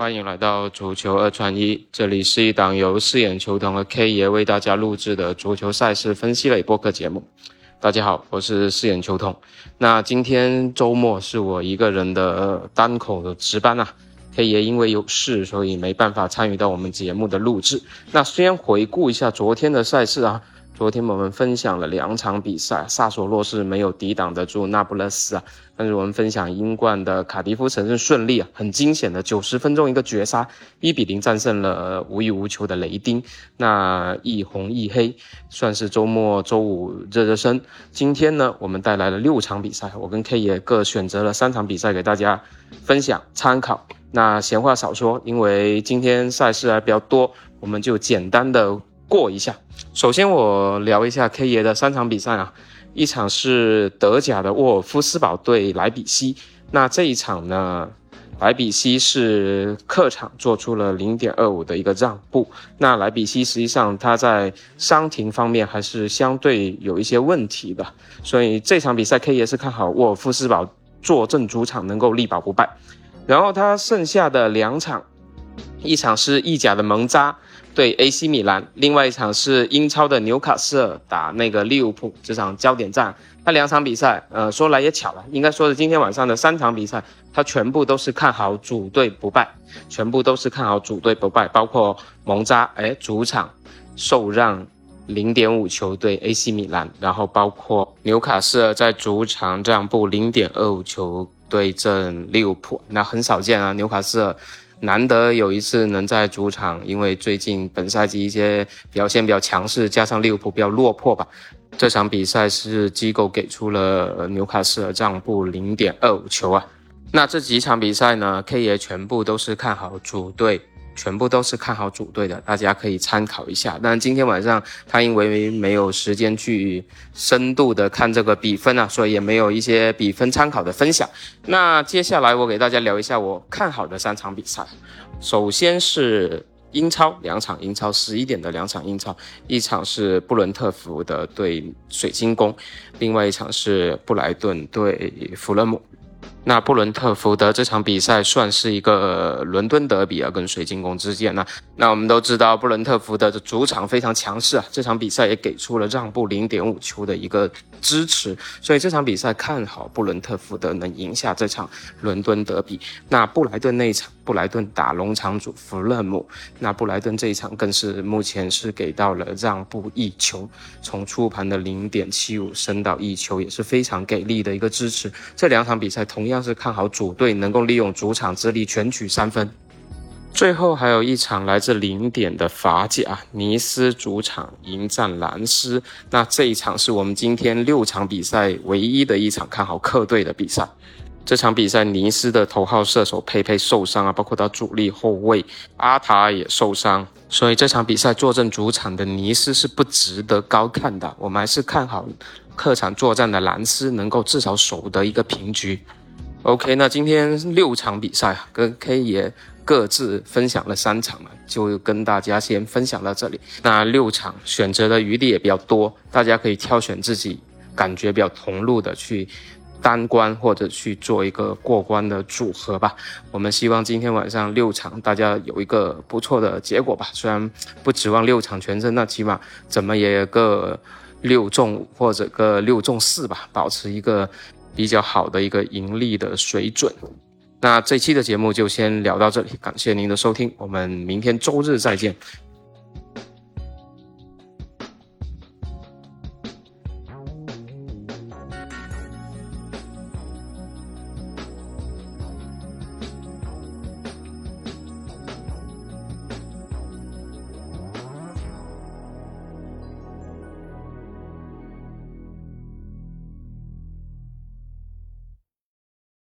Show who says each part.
Speaker 1: 欢迎来到足球二串一，这里是一档由四眼球童和 K 爷为大家录制的足球赛事分析类播客节目。大家好，我是四眼球童。那今天周末是我一个人的单口的值班啊，K 爷因为有事，所以没办法参与到我们节目的录制。那先回顾一下昨天的赛事啊。昨天我们分享了两场比赛，萨索洛是没有抵挡得住那不勒斯啊。但是我们分享英冠的卡迪夫城是顺利啊，很惊险的九十分钟一个绝杀，一比零战胜了无欲无求的雷丁。那一红一黑，算是周末周五热热身。今天呢，我们带来了六场比赛，我跟 K 也各选择了三场比赛给大家分享参考。那闲话少说，因为今天赛事还比较多，我们就简单的。过一下，首先我聊一下 K 爷的三场比赛啊，一场是德甲的沃尔夫斯堡对莱比锡，那这一场呢，莱比锡是客场做出了零点二五的一个让步，那莱比锡实际上他在伤停方面还是相对有一些问题的，所以这场比赛 K 爷是看好沃尔夫斯堡坐镇主场能够力保不败，然后他剩下的两场，一场是意甲的蒙扎。对 AC 米兰，另外一场是英超的纽卡斯尔打那个利物浦，这场焦点战。那两场比赛，呃，说来也巧了，应该说是今天晚上的三场比赛，他全部都是看好主队不败，全部都是看好主队不败，包括蒙扎，哎，主场受让零点五球对 AC 米兰，然后包括纽卡斯尔在主场让步零点二五球对阵利物浦，那很少见啊，纽卡斯尔。难得有一次能在主场，因为最近本赛季一些表现比较强势，加上利物浦比较落魄吧。这场比赛是机构给出了纽卡斯尔让步零点二五球啊。那这几场比赛呢，K 爷全部都是看好主队。全部都是看好主队的，大家可以参考一下。但今天晚上他因为没有时间去深度的看这个比分啊，所以也没有一些比分参考的分享。那接下来我给大家聊一下我看好的三场比赛。首先是英超两场，英超十一点的两场英超，一场是布伦特福德对水晶宫，另外一场是布莱顿对弗勒姆。那布伦特福德这场比赛算是一个伦敦德比啊，跟水晶宫之间呢。那我们都知道布伦特福德的主场非常强势啊，这场比赛也给出了让步零点五球的一个支持，所以这场比赛看好布伦特福德能赢下这场伦敦德比。那布莱顿那一场，布莱顿打农场主弗勒姆，那布莱顿这一场更是目前是给到了让步一球，从初盘的零点七五升到一球，也是非常给力的一个支持。这两场比赛同。样是看好主队能够利用主场之力全取三分。最后还有一场来自零点的法甲，尼斯主场迎战兰斯。那这一场是我们今天六场比赛唯一的一场看好客队的比赛。这场比赛尼斯的头号射手佩佩受伤啊，包括他主力后卫阿塔也受伤，所以这场比赛坐镇主场的尼斯是不值得高看的。我们还是看好客场作战的兰斯能够至少守得一个平局。OK，那今天六场比赛跟 K 也各自分享了三场嘛，就跟大家先分享到这里。那六场选择的余地也比较多，大家可以挑选自己感觉比较同路的去单关或者去做一个过关的组合吧。我们希望今天晚上六场大家有一个不错的结果吧。虽然不指望六场全胜，那起码怎么也有个六中或者个六中四吧，保持一个。比较好的一个盈利的水准，那这期的节目就先聊到这里，感谢您的收听，我们明天周日再见。